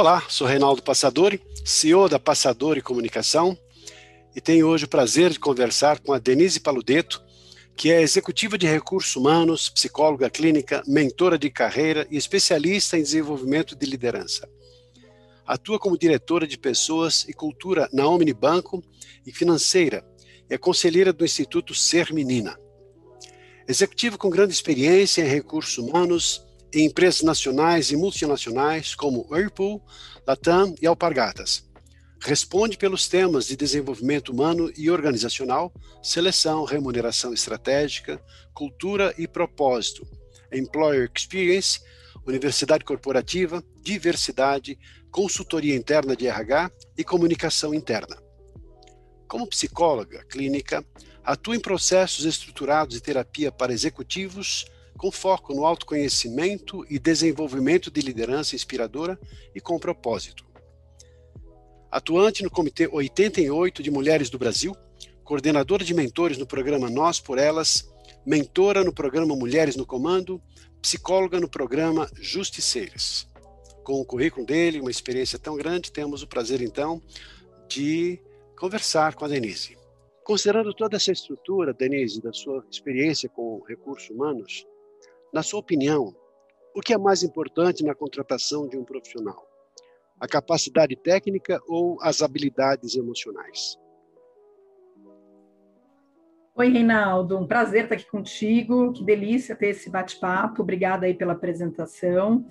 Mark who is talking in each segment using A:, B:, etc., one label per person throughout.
A: Olá, sou Reinaldo Passadori, CEO da Passadori Comunicação, e tenho hoje o prazer de conversar com a Denise Paludeto, que é executiva de recursos humanos, psicóloga clínica, mentora de carreira e especialista em desenvolvimento de liderança. Atua como diretora de pessoas e cultura na Omnibanco e financeira e é conselheira do Instituto Ser Menina. Executiva com grande experiência em recursos humanos, em empresas nacionais e multinacionais como Whirlpool, Latam e Alpargatas. Responde pelos temas de desenvolvimento humano e organizacional, seleção, remuneração estratégica, cultura e propósito, employer experience, universidade corporativa, diversidade, consultoria interna de RH e comunicação interna. Como psicóloga clínica, atua em processos estruturados de terapia para executivos, com foco no autoconhecimento e desenvolvimento de liderança inspiradora e com propósito. Atuante no Comitê 88 de Mulheres do Brasil, coordenadora de mentores no programa Nós por Elas, mentora no programa Mulheres no Comando, psicóloga no programa Justiceiras. Com o currículo dele, uma experiência tão grande, temos o prazer então de conversar com a Denise. Considerando toda essa estrutura, Denise, da sua experiência com recursos humanos, na sua opinião, o que é mais importante na contratação de um profissional? A capacidade técnica ou as habilidades emocionais?
B: Oi, Reinaldo, um prazer estar aqui contigo. Que delícia ter esse bate-papo. Obrigada aí pela apresentação.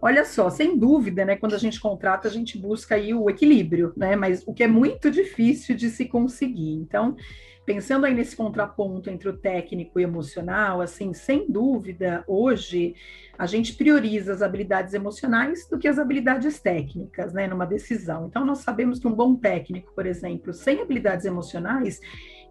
B: Olha só, sem dúvida, né, quando a gente contrata, a gente busca aí o equilíbrio, né, mas o que é muito difícil de se conseguir. Então, pensando aí nesse contraponto entre o técnico e o emocional, assim, sem dúvida, hoje a gente prioriza as habilidades emocionais do que as habilidades técnicas, né, numa decisão. Então, nós sabemos que um bom técnico, por exemplo, sem habilidades emocionais,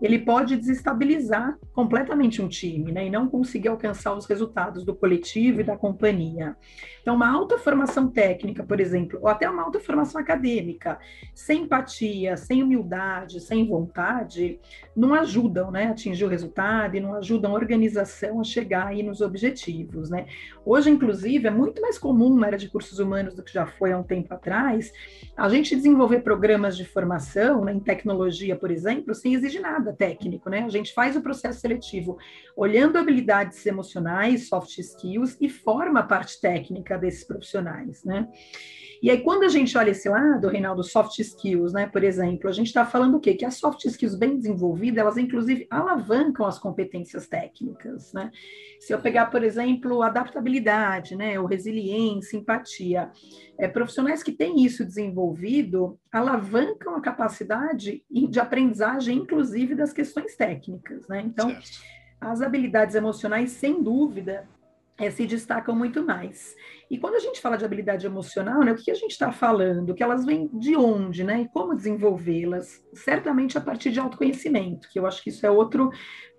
B: ele pode desestabilizar completamente um time, né, e não conseguir alcançar os resultados do coletivo e da companhia. Então, uma alta formação técnica, por exemplo, ou até uma alta formação acadêmica, sem empatia, sem humildade, sem vontade, não ajudam, né, a atingir o resultado e não ajudam a organização a chegar aí nos objetivos, né. Hoje, inclusive, é muito mais comum na área de cursos humanos do que já foi há um tempo atrás, a gente desenvolver programas de formação, né, em tecnologia, por exemplo, sem exigir nada técnico, né? A gente faz o processo seletivo olhando habilidades emocionais, soft skills e forma a parte técnica desses profissionais, né? E aí, quando a gente olha esse lado, Reinaldo, soft skills, né, por exemplo, a gente está falando o quê? Que as soft skills bem desenvolvidas, elas inclusive alavancam as competências técnicas, né? Se eu pegar, por exemplo, adaptabilidade, né, ou resiliência, empatia, é, profissionais que têm isso desenvolvido alavancam a capacidade de aprendizagem, inclusive das questões técnicas, né? Então, certo. as habilidades emocionais, sem dúvida, é, se destacam muito mais. E quando a gente fala de habilidade emocional, né, o que a gente está falando? Que elas vêm de onde, né? E como desenvolvê-las? Certamente a partir de autoconhecimento, que eu acho que isso é outro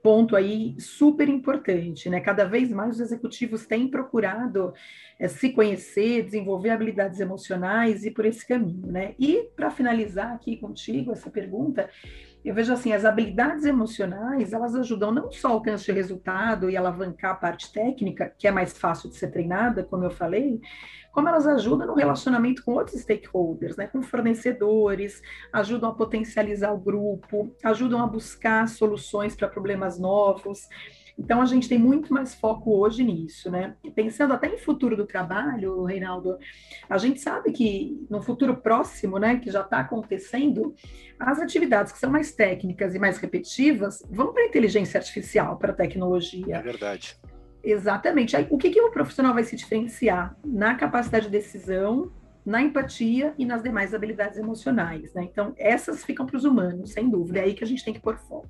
B: ponto aí super importante, né? Cada vez mais os executivos têm procurado é, se conhecer, desenvolver habilidades emocionais e por esse caminho, né? E para finalizar aqui contigo essa pergunta, eu vejo assim, as habilidades emocionais, elas ajudam não só a alcance de resultado e alavancar a parte técnica, que é mais fácil de ser treinada, como eu falei, como elas ajudam no relacionamento com outros stakeholders, né, com fornecedores, ajudam a potencializar o grupo, ajudam a buscar soluções para problemas novos. Então, a gente tem muito mais foco hoje nisso, né? Pensando até em futuro do trabalho, Reinaldo, a gente sabe que no futuro próximo, né, que já está acontecendo, as atividades que são mais técnicas e mais repetitivas vão para a inteligência artificial, para a tecnologia.
A: É verdade.
B: Exatamente. Aí, o que, que o profissional vai se diferenciar? Na capacidade de decisão, na empatia e nas demais habilidades emocionais, né? Então, essas ficam para os humanos, sem dúvida. É aí que a gente tem que pôr foco.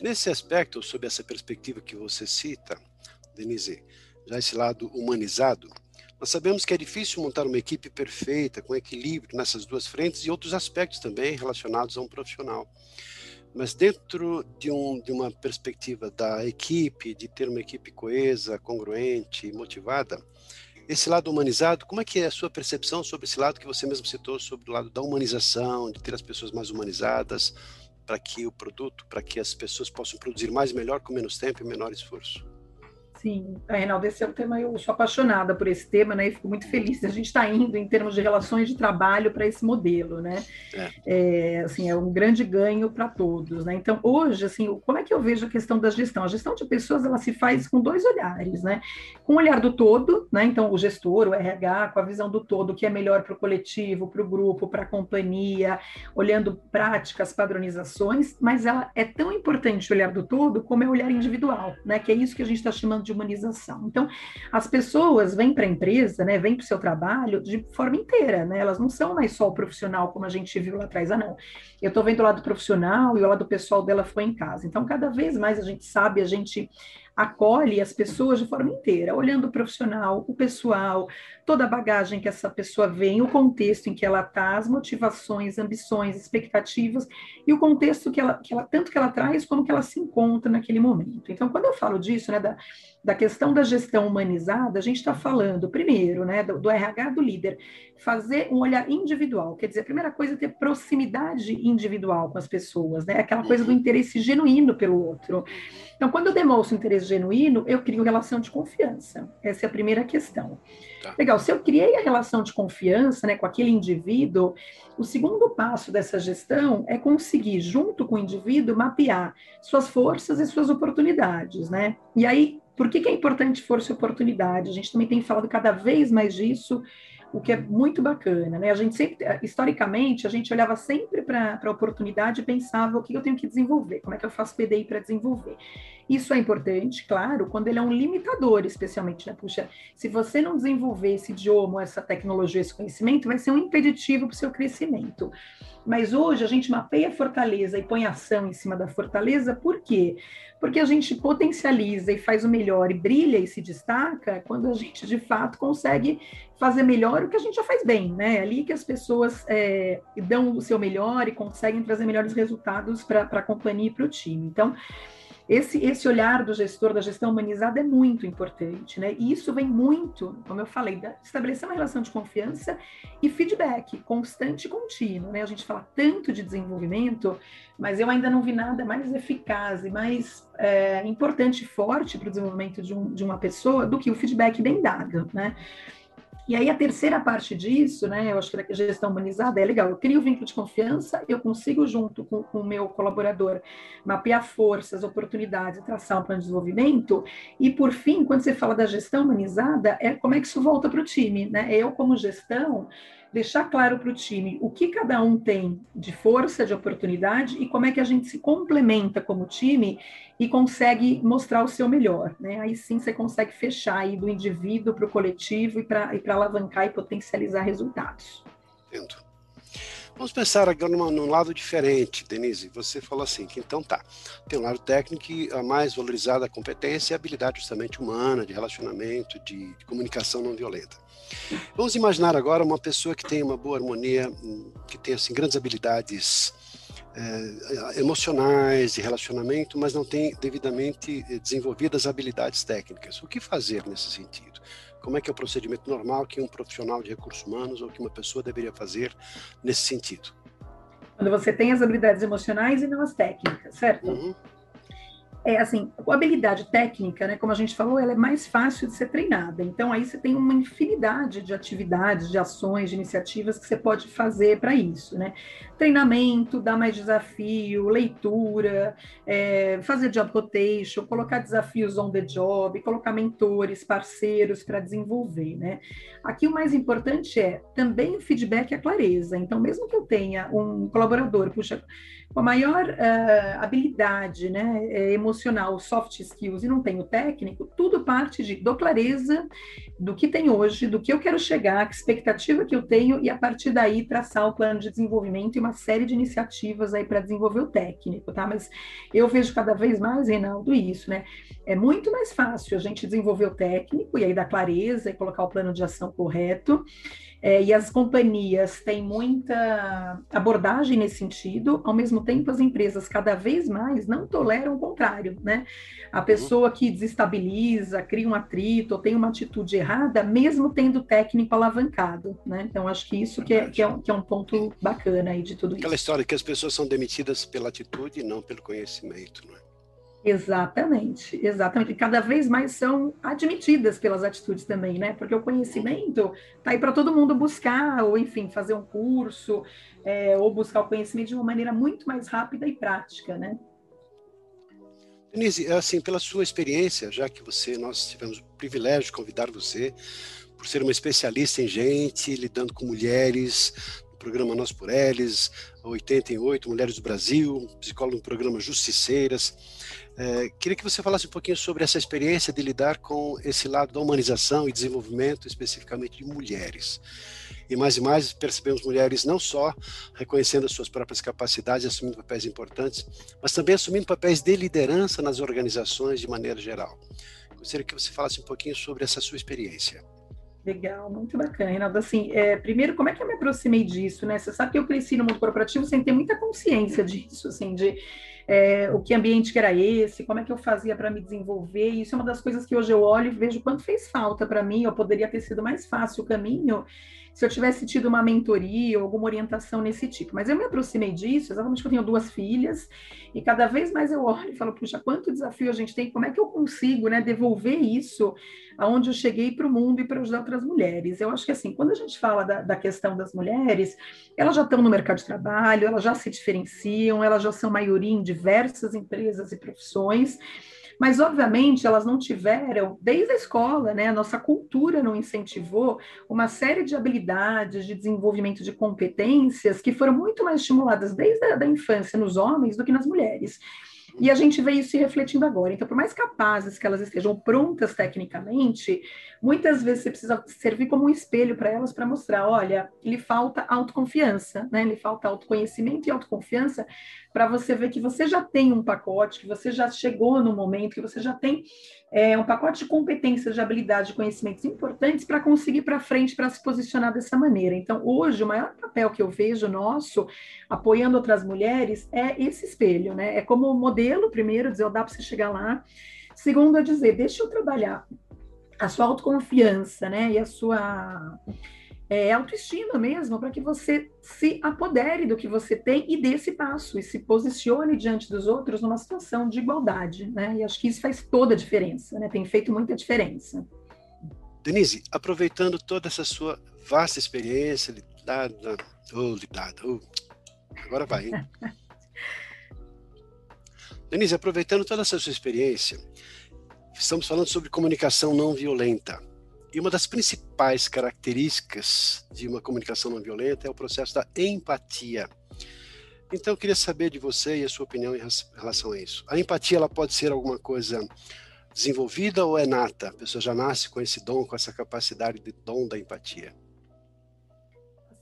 A: Nesse aspecto, sob essa perspectiva que você cita, Denise, já esse lado humanizado, nós sabemos que é difícil montar uma equipe perfeita, com equilíbrio nessas duas frentes e outros aspectos também relacionados a um profissional. Mas dentro de, um, de uma perspectiva da equipe, de ter uma equipe coesa, congruente, motivada, esse lado humanizado, como é que é a sua percepção sobre esse lado que você mesmo citou, sobre o lado da humanização, de ter as pessoas mais humanizadas, para que o produto, para que as pessoas possam produzir mais melhor com menos tempo e menor esforço.
B: Sim, Reinaldo, esse é um tema, eu sou apaixonada por esse tema, né? E fico muito feliz. A gente está indo em termos de relações de trabalho para esse modelo, né? É. É, assim, é um grande ganho para todos, né? Então, hoje, assim, como é que eu vejo a questão da gestão? A gestão de pessoas, ela se faz com dois olhares, né? Com o olhar do todo, né? Então, o gestor, o RH, com a visão do todo, o que é melhor para o coletivo, para o grupo, para a companhia, olhando práticas, padronizações, mas ela é tão importante o olhar do todo como é o olhar individual, né? Que é isso que a gente está chamando de humanização. Então, as pessoas vêm para a empresa, né, vêm para o seu trabalho de forma inteira, né? Elas não são mais só o profissional, como a gente viu lá atrás. Ah, não, eu estou vendo o lado profissional e o lado pessoal dela foi em casa. Então, cada vez mais a gente sabe, a gente acolhe as pessoas de forma inteira, olhando o profissional, o pessoal, toda a bagagem que essa pessoa vem, o contexto em que ela está, as motivações, ambições, expectativas e o contexto que ela, que ela tanto que ela traz como que ela se encontra naquele momento. Então, quando eu falo disso, né, da, da questão da gestão humanizada, a gente está falando, primeiro, né, do, do, RH do líder, fazer um olhar individual, quer dizer, a primeira coisa é ter proximidade individual com as pessoas, né, aquela coisa do interesse genuíno pelo outro. Então, quando eu demonstro interesse genuíno, eu crio relação de confiança. Essa é a primeira questão. Tá. Legal, se eu criei a relação de confiança né, com aquele indivíduo, o segundo passo dessa gestão é conseguir, junto com o indivíduo, mapear suas forças e suas oportunidades, né? E aí, por que, que é importante força e oportunidade? A gente também tem falado cada vez mais disso o que é muito bacana, né? A gente sempre, historicamente, a gente olhava sempre para a oportunidade e pensava o que eu tenho que desenvolver, como é que eu faço PDI para desenvolver. Isso é importante, claro, quando ele é um limitador, especialmente, né? Puxa, se você não desenvolver esse idioma, essa tecnologia, esse conhecimento, vai ser um impeditivo para o seu crescimento. Mas hoje a gente mapeia a fortaleza e põe ação em cima da fortaleza, por quê? Porque a gente potencializa e faz o melhor e brilha e se destaca quando a gente de fato consegue fazer melhor o que a gente já faz bem, né? É ali que as pessoas é, dão o seu melhor e conseguem trazer melhores resultados para a companhia e para o time. Então, esse, esse olhar do gestor, da gestão humanizada é muito importante, né? E isso vem muito, como eu falei, da, estabelecer uma relação de confiança e feedback constante e contínuo, né? A gente fala tanto de desenvolvimento, mas eu ainda não vi nada mais eficaz e mais é, importante e forte para o desenvolvimento de, um, de uma pessoa do que o feedback bem dado, né? E aí a terceira parte disso, né, eu acho que a gestão humanizada é legal, eu crio vínculo de confiança, eu consigo junto com, com o meu colaborador mapear forças, oportunidades, traçar um plano de desenvolvimento, e por fim, quando você fala da gestão humanizada, é como é que isso volta para o time, né? Eu como gestão, deixar claro para o time o que cada um tem de força, de oportunidade e como é que a gente se complementa como time e consegue mostrar o seu melhor. Né? Aí sim você consegue fechar aí do indivíduo para o coletivo e para alavancar e potencializar resultados.
A: Entendo. Vamos pensar agora numa, num lado diferente, Denise. Você falou assim, que então tá, tem um lado técnico e a mais valorizada a competência e a habilidade justamente humana, de relacionamento, de, de comunicação não violenta. Vamos imaginar agora uma pessoa que tem uma boa harmonia, que tem assim grandes habilidades é, emocionais de relacionamento, mas não tem devidamente desenvolvidas habilidades técnicas. O que fazer nesse sentido? Como é que é o procedimento normal que um profissional de recursos humanos ou que uma pessoa deveria fazer nesse sentido?
B: Quando você tem as habilidades emocionais e não as técnicas, certo? Uhum é assim, a habilidade técnica, né, como a gente falou, ela é mais fácil de ser treinada. Então aí você tem uma infinidade de atividades, de ações, de iniciativas que você pode fazer para isso, né? Treinamento, dar mais desafio, leitura, é, fazer job rotation, colocar desafios on the job, colocar mentores, parceiros para desenvolver, né? Aqui o mais importante é também o feedback e a clareza. Então, mesmo que eu tenha um colaborador, puxa, com a maior uh, habilidade né, é, emocional, soft skills, e não tenho técnico, tudo parte de do clareza do que tem hoje, do que eu quero chegar, que expectativa que eu tenho, e a partir daí traçar o plano de desenvolvimento e uma série de iniciativas aí para desenvolver o técnico, tá? Mas eu vejo cada vez mais, Reinaldo, isso, né? É muito mais fácil a gente desenvolver o técnico e aí dar clareza e colocar o plano de ação correto. É, e as companhias têm muita abordagem nesse sentido, ao mesmo tempo as empresas cada vez mais não toleram o contrário, né? A pessoa que desestabiliza, cria um atrito ou tem uma atitude errada, mesmo tendo técnico alavancado, né? Então acho que isso que é, que é, um, que é um ponto bacana aí de tudo
A: Aquela
B: isso.
A: história que as pessoas são demitidas pela atitude e não pelo conhecimento, não é?
B: Exatamente, exatamente. E cada vez mais são admitidas pelas atitudes também, né? Porque o conhecimento está aí para todo mundo buscar, ou enfim, fazer um curso, é, ou buscar o conhecimento de uma maneira muito mais rápida e prática, né?
A: Denise, é assim, pela sua experiência, já que você, nós tivemos o privilégio de convidar você, por ser uma especialista em gente, lidando com mulheres, programa Nós por Eles, 88, Mulheres do Brasil, psicólogo no programa Justiceiras. É, queria que você falasse um pouquinho sobre essa experiência de lidar com esse lado da humanização e desenvolvimento, especificamente de mulheres. E mais e mais percebemos mulheres não só reconhecendo as suas próprias capacidades, assumindo papéis importantes, mas também assumindo papéis de liderança nas organizações de maneira geral. Gostaria que você falasse um pouquinho sobre essa sua experiência.
B: Legal, muito bacana, Reinaldo. Assim, é, primeiro, como é que eu me aproximei disso, né? Você sabe que eu cresci no mundo corporativo sem ter muita consciência disso, assim, de é, o que ambiente que era esse, como é que eu fazia para me desenvolver. Isso é uma das coisas que hoje eu olho e vejo quanto fez falta para mim, ou poderia ter sido mais fácil o caminho se eu tivesse tido uma mentoria ou alguma orientação nesse tipo. Mas eu me aproximei disso, exatamente porque eu tenho duas filhas, e cada vez mais eu olho e falo, puxa, quanto desafio a gente tem, como é que eu consigo né, devolver isso aonde eu cheguei para o mundo e para ajudar outras mulheres. Eu acho que assim, quando a gente fala da, da questão das mulheres, elas já estão no mercado de trabalho, elas já se diferenciam, elas já são maioria em diversas empresas e profissões. Mas, obviamente, elas não tiveram, desde a escola, né, a nossa cultura não incentivou uma série de habilidades, de desenvolvimento de competências que foram muito mais estimuladas desde a da infância nos homens do que nas mulheres. E a gente vê isso se refletindo agora. Então, por mais capazes que elas estejam prontas tecnicamente, muitas vezes você precisa servir como um espelho para elas para mostrar, olha, lhe falta autoconfiança, né? Lhe falta autoconhecimento e autoconfiança para você ver que você já tem um pacote, que você já chegou no momento, que você já tem é, um pacote de competências, de habilidades, de conhecimentos importantes para conseguir para frente, para se posicionar dessa maneira. Então, hoje, o maior papel que eu vejo nosso, apoiando outras mulheres, é esse espelho, né? É como modelo, primeiro, dizer, oh, dá para você chegar lá. Segundo, é dizer, deixa eu trabalhar a sua autoconfiança, né? E a sua é, autoestima mesmo, para que você se apodere do que você tem e dê esse passo e se posicione diante dos outros numa situação de igualdade, né? E acho que isso faz toda a diferença, né? Tem feito muita diferença.
A: Denise, aproveitando toda essa sua vasta experiência, lidada, oh, lidada, oh, agora vai, hein? Denise, aproveitando toda essa sua experiência, estamos falando sobre comunicação não violenta. E uma das principais características de uma comunicação não violenta é o processo da empatia. Então, eu queria saber de você e a sua opinião em relação a isso. A empatia ela pode ser alguma coisa desenvolvida ou é nata? A pessoa já nasce com esse dom, com essa capacidade de dom da empatia?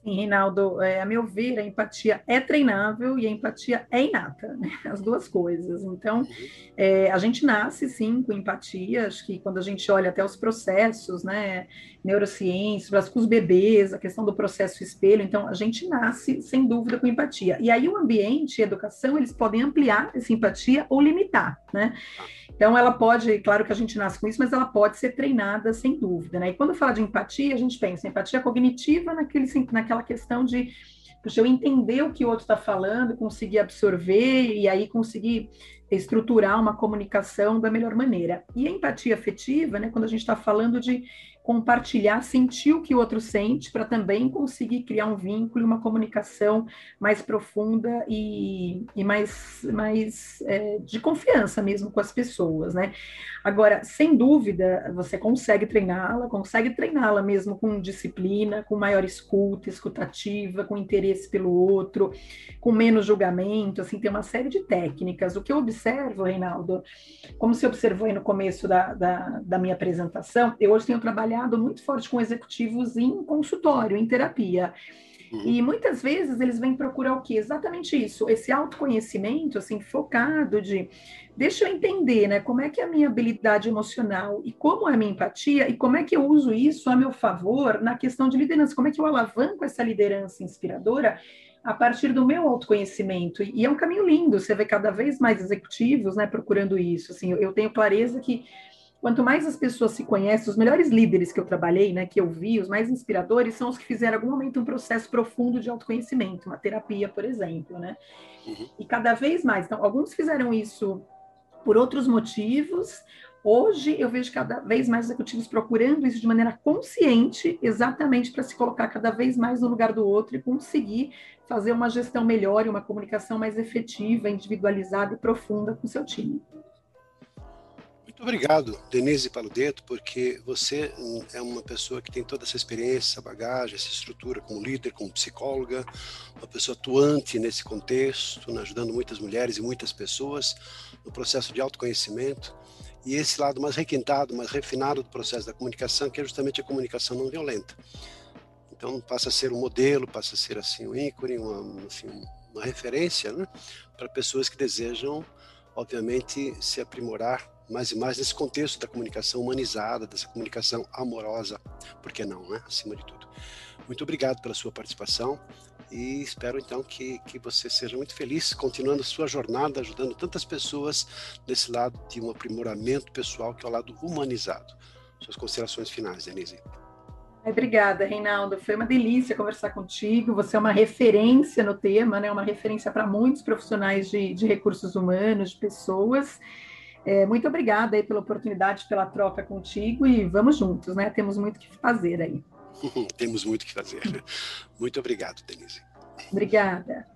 B: Sim, Reinaldo, é, a meu ver, a empatia é treinável e a empatia é inata, né? as duas coisas. Então, uhum. é, a gente nasce, sim, com empatia, acho que quando a gente olha até os processos, né, neurociências, com os bebês, a questão do processo espelho, então, a gente nasce, sem dúvida, com empatia. E aí, o ambiente e a educação, eles podem ampliar essa empatia ou limitar, né? Então, ela pode, claro que a gente nasce com isso, mas ela pode ser treinada sem dúvida, né? E quando fala de empatia, a gente pensa em empatia cognitiva naquele, naquela questão de puxa, eu entender o que o outro está falando, conseguir absorver e aí conseguir estruturar uma comunicação da melhor maneira. E a empatia afetiva, né, quando a gente está falando de compartilhar, sentir o que o outro sente, para também conseguir criar um vínculo, uma comunicação mais profunda e, e mais, mais é, de confiança mesmo com as pessoas, né? Agora, sem dúvida, você consegue treiná-la, consegue treiná-la mesmo com disciplina, com maior escuta, escutativa, com interesse pelo outro, com menos julgamento, assim, tem uma série de técnicas. O que eu observo, Reinaldo, como você observou aí no começo da, da, da minha apresentação, eu hoje tenho trabalhado muito forte com executivos em consultório, em terapia. Uhum. E muitas vezes eles vêm procurar o quê? Exatamente isso, esse autoconhecimento, assim, focado de deixa eu entender, né, como é que é a minha habilidade emocional e como é a minha empatia e como é que eu uso isso a meu favor na questão de liderança, como é que eu alavanco essa liderança inspiradora a partir do meu autoconhecimento. E é um caminho lindo, você vê cada vez mais executivos, né, procurando isso. Assim, eu tenho clareza que quanto mais as pessoas se conhecem, os melhores líderes que eu trabalhei, né, que eu vi, os mais inspiradores, são os que fizeram em algum momento um processo profundo de autoconhecimento, uma terapia, por exemplo, né? Uhum. E cada vez mais. Então, alguns fizeram isso por outros motivos. Hoje eu vejo cada vez mais executivos procurando isso de maneira consciente, exatamente para se colocar cada vez mais no lugar do outro e conseguir fazer uma gestão melhor e uma comunicação mais efetiva, individualizada e profunda com o seu time.
A: Muito obrigado, Denise Paludeto, porque você é uma pessoa que tem toda essa experiência, essa bagagem, essa estrutura como líder, como psicóloga, uma pessoa atuante nesse contexto, né, ajudando muitas mulheres e muitas pessoas no processo de autoconhecimento e esse lado mais requintado, mais refinado do processo da comunicação, que é justamente a comunicação não violenta. Então passa a ser um modelo, passa a ser assim um ícone, uma, assim, uma referência né, para pessoas que desejam, obviamente, se aprimorar mais e mais nesse contexto da comunicação humanizada, dessa comunicação amorosa, por que não, né? Acima de tudo. Muito obrigado pela sua participação e espero então que, que você seja muito feliz continuando a sua jornada, ajudando tantas pessoas nesse lado de um aprimoramento pessoal que é o lado humanizado. Suas considerações finais, Denise.
B: Obrigada, Reinaldo. Foi uma delícia conversar contigo. Você é uma referência no tema, né? uma referência para muitos profissionais de, de recursos humanos, de pessoas. É, muito obrigada aí pela oportunidade, pela troca contigo e vamos juntos, né? Temos muito que fazer aí.
A: Temos muito que fazer. Muito obrigado, Denise.
B: Obrigada.